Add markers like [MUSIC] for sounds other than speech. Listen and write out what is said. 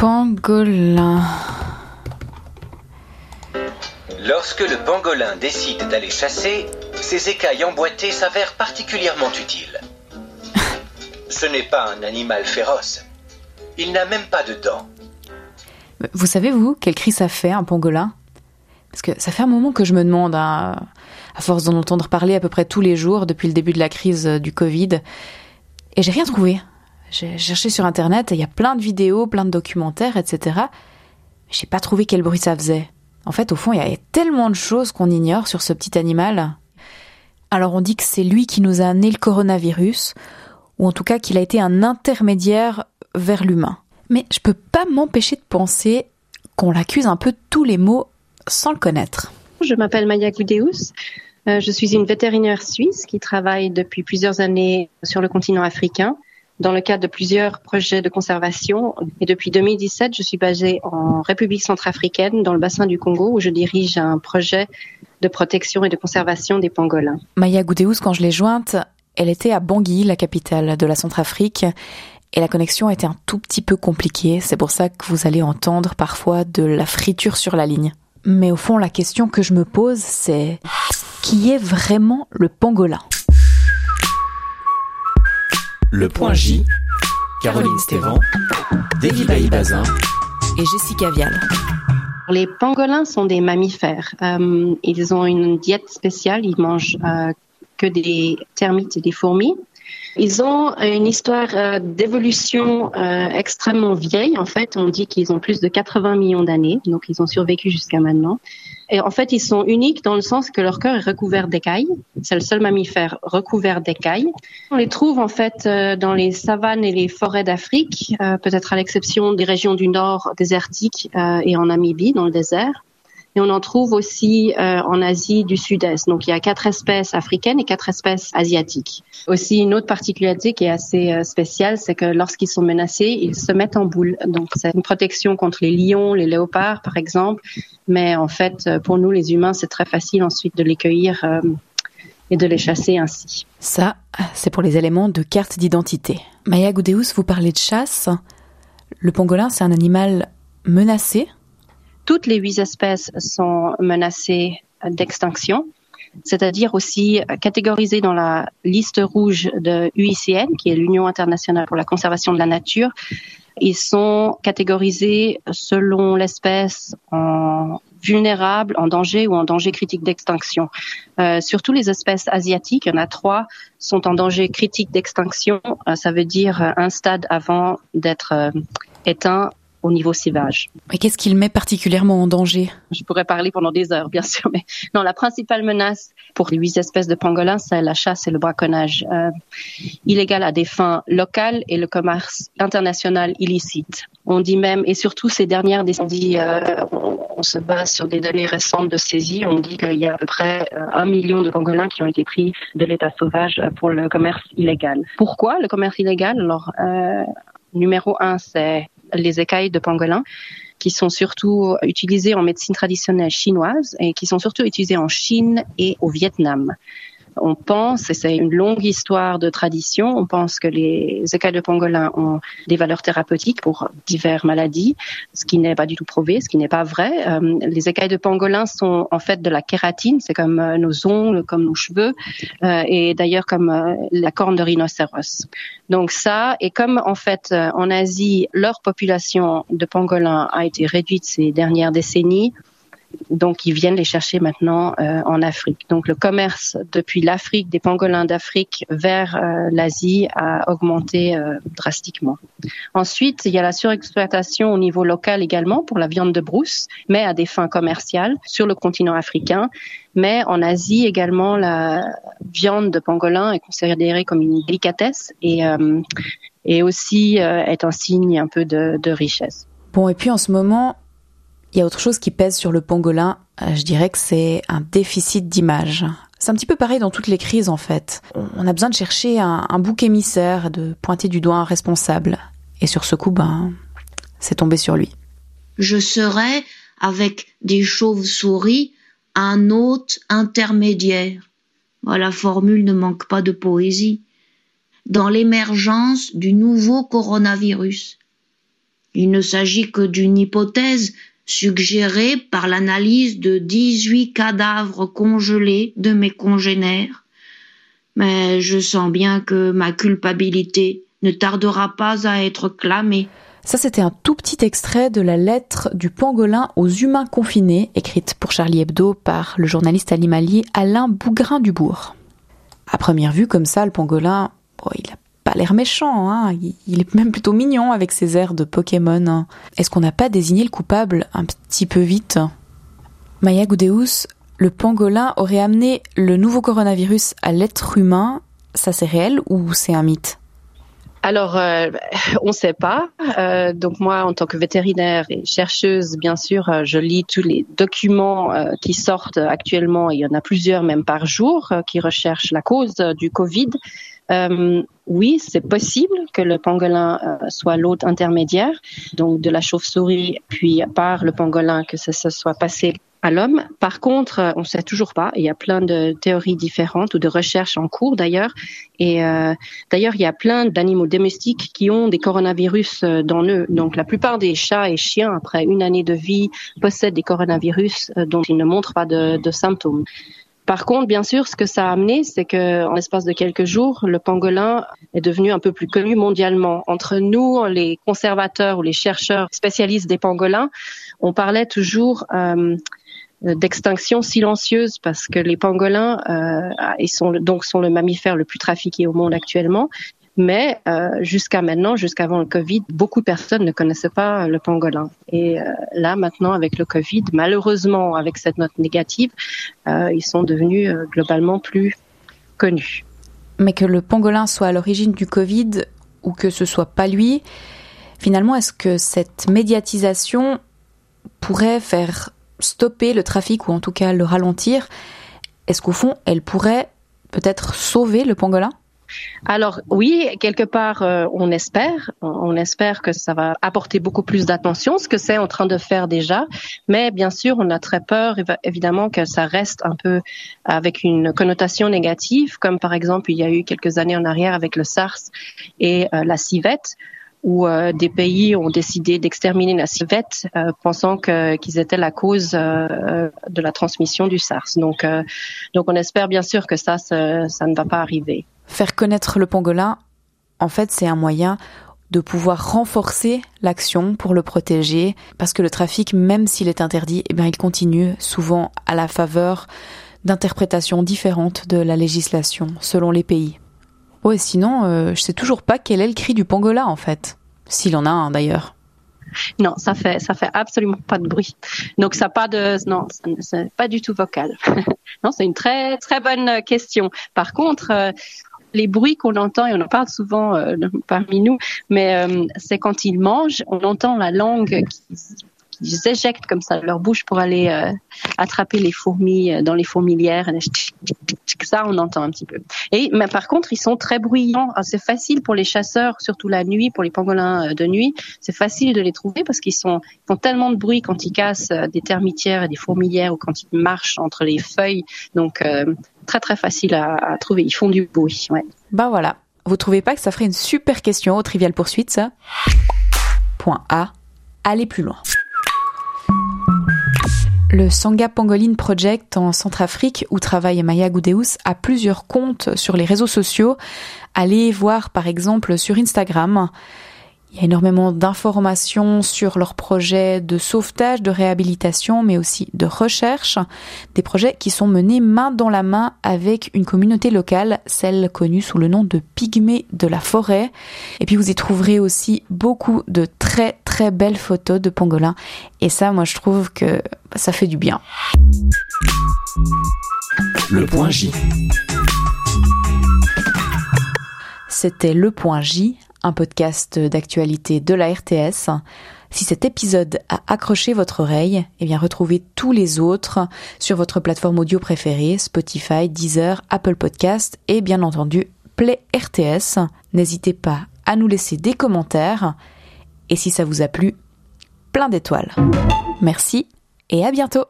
pangolin. Lorsque le pangolin décide d'aller chasser, ses écailles emboîtées s'avèrent particulièrement utiles. Ce n'est pas un animal féroce. Il n'a même pas de dents. Vous savez, vous, quel cri ça fait, un pangolin? Parce que ça fait un moment que je me demande, hein, à force d'en entendre parler à peu près tous les jours depuis le début de la crise du Covid, et j'ai rien trouvé. J'ai cherché sur Internet, il y a plein de vidéos, plein de documentaires, etc. Mais j'ai pas trouvé quel bruit ça faisait. En fait, au fond, il y a tellement de choses qu'on ignore sur ce petit animal. Alors on dit que c'est lui qui nous a amené le coronavirus, ou en tout cas qu'il a été un intermédiaire vers l'humain. Mais je peux pas m'empêcher de penser qu'on l'accuse un peu tous les maux sans le connaître. Je m'appelle Maya Goudeus. Euh, je suis une vétérinaire suisse qui travaille depuis plusieurs années sur le continent africain dans le cadre de plusieurs projets de conservation. Et depuis 2017, je suis basée en République centrafricaine, dans le bassin du Congo, où je dirige un projet de protection et de conservation des pangolins. Maya Goudeus, quand je l'ai jointe, elle était à Bangui, la capitale de la Centrafrique, et la connexion était un tout petit peu compliquée. C'est pour ça que vous allez entendre parfois de la friture sur la ligne. Mais au fond, la question que je me pose, c'est qui est vraiment le pangolin? Le point J, Caroline Stévan, David Bazin et Jessica Vial. Les pangolins sont des mammifères. Euh, ils ont une diète spéciale. Ils mangent euh, que des termites et des fourmis. Ils ont une histoire euh, d'évolution euh, extrêmement vieille. En fait, on dit qu'ils ont plus de 80 millions d'années, donc ils ont survécu jusqu'à maintenant. Et en fait, ils sont uniques dans le sens que leur corps est recouvert d'écailles. C'est le seul mammifère recouvert d'écailles. On les trouve en fait euh, dans les savanes et les forêts d'Afrique, peut-être à l'exception des régions du nord désertiques et en Namibie, dans le désert et on en trouve aussi euh, en Asie du Sud-Est. Donc il y a quatre espèces africaines et quatre espèces asiatiques. Aussi une autre particularité qui est assez euh, spéciale, c'est que lorsqu'ils sont menacés, ils se mettent en boule. Donc c'est une protection contre les lions, les léopards par exemple, mais en fait pour nous les humains c'est très facile ensuite de les cueillir euh, et de les chasser ainsi. Ça, c'est pour les éléments de carte d'identité. Maya Goudeus, vous parlez de chasse. Le pangolin, c'est un animal menacé toutes les huit espèces sont menacées d'extinction, c'est-à-dire aussi catégorisées dans la liste rouge de UICN, qui est l'Union internationale pour la conservation de la nature. Ils sont catégorisés selon l'espèce en vulnérable, en danger ou en danger critique d'extinction. Euh, surtout les espèces asiatiques, il y en a trois, sont en danger critique d'extinction. Euh, ça veut dire un stade avant d'être euh, éteint au niveau sauvage. Et qu'est-ce qu'il met particulièrement en danger? Je pourrais parler pendant des heures, bien sûr, mais non, la principale menace pour les huit espèces de pangolins, c'est la chasse et le braconnage euh, illégal à des fins locales et le commerce international illicite. On dit même, et surtout ces dernières décennies, euh, on, se base sur des données récentes de saisie, on dit qu'il y a à peu près euh, un million de pangolins qui ont été pris de l'état sauvage pour le commerce illégal. Pourquoi le commerce illégal? Alors, euh, numéro un, c'est les écailles de pangolin qui sont surtout utilisées en médecine traditionnelle chinoise et qui sont surtout utilisées en Chine et au Vietnam. On pense, et c'est une longue histoire de tradition, on pense que les écailles de pangolin ont des valeurs thérapeutiques pour diverses maladies, ce qui n'est pas du tout prouvé, ce qui n'est pas vrai. Euh, les écailles de pangolin sont en fait de la kératine, c'est comme euh, nos ongles, comme nos cheveux, euh, et d'ailleurs comme la corne de rhinocéros. Donc ça, et comme en fait en Asie, leur population de pangolins a été réduite ces dernières décennies, donc ils viennent les chercher maintenant euh, en Afrique. Donc le commerce depuis l'Afrique, des pangolins d'Afrique vers euh, l'Asie a augmenté euh, drastiquement. Ensuite, il y a la surexploitation au niveau local également pour la viande de brousse, mais à des fins commerciales sur le continent africain. Mais en Asie également, la viande de pangolin est considérée comme une délicatesse et, et aussi est un signe un peu de, de richesse. Bon, et puis en ce moment, il y a autre chose qui pèse sur le pangolin, euh, je dirais que c'est un déficit d'image. C'est un petit peu pareil dans toutes les crises en fait. On a besoin de chercher un, bouc émissaire, de pointer du doigt un responsable. Et sur ce coup, ben, c'est tombé sur lui. Je serai, avec des chauves-souris, un hôte intermédiaire. La formule ne manque pas de poésie. Dans l'émergence du nouveau coronavirus. Il ne s'agit que d'une hypothèse suggérée par l'analyse de 18 cadavres congelés de mes congénères. Mais je sens bien que ma culpabilité ne tardera pas à être clamée. Ça, c'était un tout petit extrait de la lettre du pangolin aux humains confinés, écrite pour Charlie Hebdo par le journaliste animalier Alain Bougrain-Dubourg. À première vue, comme ça, le pangolin, il a pas l'air méchant, hein. il est même plutôt mignon avec ses airs de Pokémon. Hein. Est-ce qu'on n'a pas désigné le coupable un petit peu vite? Maya Goudeus, le pangolin aurait amené le nouveau coronavirus à l'être humain, ça c'est réel ou c'est un mythe? Alors, euh, [LAUGHS] on ne sait pas. Euh, donc moi, en tant que vétérinaire et chercheuse, bien sûr, euh, je lis tous les documents qui sortent actuellement. Il y en a plusieurs, même par jour, qui recherchent la cause du Covid. Oui, c'est possible que le pangolin soit l'hôte intermédiaire, donc de la chauve-souris, puis par le pangolin que ça se soit passé à l'homme. Par contre, euh, on ne sait toujours pas. Il y a plein de théories différentes ou de recherches en cours d'ailleurs. Et euh, d'ailleurs, il y a plein d'animaux domestiques qui ont des coronavirus euh, dans eux. Donc, la plupart des chats et chiens, après une année de vie, possèdent des coronavirus dont ils ne montrent pas de symptômes. Par contre, bien sûr, ce que ça a amené, c'est que en l'espace de quelques jours, le pangolin est devenu un peu plus connu mondialement. Entre nous, les conservateurs ou les chercheurs spécialistes des pangolins, on parlait toujours euh, d'extinction silencieuse parce que les pangolins euh, sont donc sont le mammifère le plus trafiqué au monde actuellement. Mais euh, jusqu'à maintenant, jusqu'avant le Covid, beaucoup de personnes ne connaissaient pas le pangolin. Et euh, là, maintenant, avec le Covid, malheureusement, avec cette note négative, euh, ils sont devenus globalement plus connus. Mais que le pangolin soit à l'origine du Covid ou que ce soit pas lui, finalement, est-ce que cette médiatisation pourrait faire stopper le trafic ou en tout cas le ralentir, est-ce qu'au fond, elle pourrait peut-être sauver le pangolin? Alors oui, quelque part, euh, on espère, on espère que ça va apporter beaucoup plus d'attention, ce que c'est en train de faire déjà. Mais bien sûr, on a très peur, évidemment, que ça reste un peu avec une connotation négative, comme par exemple il y a eu quelques années en arrière avec le SARS et euh, la civette où euh, des pays ont décidé d'exterminer la civette, pensant qu'ils étaient la cause de la transmission du SARS. Donc, donc on espère bien sûr que ça, ça ne va pas arriver. Faire connaître le pangolin, en fait, c'est un moyen de pouvoir renforcer l'action pour le protéger, parce que le trafic, même s'il est interdit, eh bien, il continue souvent à la faveur d'interprétations différentes de la législation selon les pays. Ouais, sinon, euh, je sais toujours pas quel est le cri du pangolin en fait, s'il en a un d'ailleurs. Non, ça fait ça fait absolument pas de bruit. Donc ça pas de non, c'est pas du tout vocal. [LAUGHS] non, c'est une très très bonne question. Par contre, euh, les bruits qu'on entend et on en parle souvent euh, parmi nous, mais c'est quand ils mangent, on entend la langue qui, ils éjectent comme ça leur bouche pour aller euh, attraper les fourmis euh, dans les fourmilières. Ça, on entend un petit peu. Et mais par contre, ils sont très bruyants. Ah, c'est facile pour les chasseurs, surtout la nuit, pour les pangolins euh, de nuit. C'est facile de les trouver parce qu'ils sont font tellement de bruit quand ils cassent des termitières et des fourmilières ou quand ils marchent entre les feuilles. Donc très très facile à, trouver. Ils font du bruit. Ouais. Bah voilà. Vous trouvez pas que ça ferait une super question au trivial poursuite ça? Point A. Allez plus loin. Le Sangha Pangolin Project en Centrafrique, où travaille Maya Goudeus, a plusieurs comptes sur les réseaux sociaux. Allez voir par exemple sur Instagram. Il y a énormément d'informations sur leurs projets de sauvetage, de réhabilitation, mais aussi de recherche. Des projets qui sont menés main dans la main avec une communauté locale, celle connue sous le nom de Pygmées de la forêt. Et puis vous y trouverez aussi beaucoup de très très belles photos de pangolins. Et ça, moi je trouve que ça fait du bien. Le point J. C'était le point J un podcast d'actualité de la RTS. Si cet épisode a accroché votre oreille, eh bien retrouvez tous les autres sur votre plateforme audio préférée, Spotify, Deezer, Apple Podcast et bien entendu Play RTS. N'hésitez pas à nous laisser des commentaires et si ça vous a plu, plein d'étoiles. Merci et à bientôt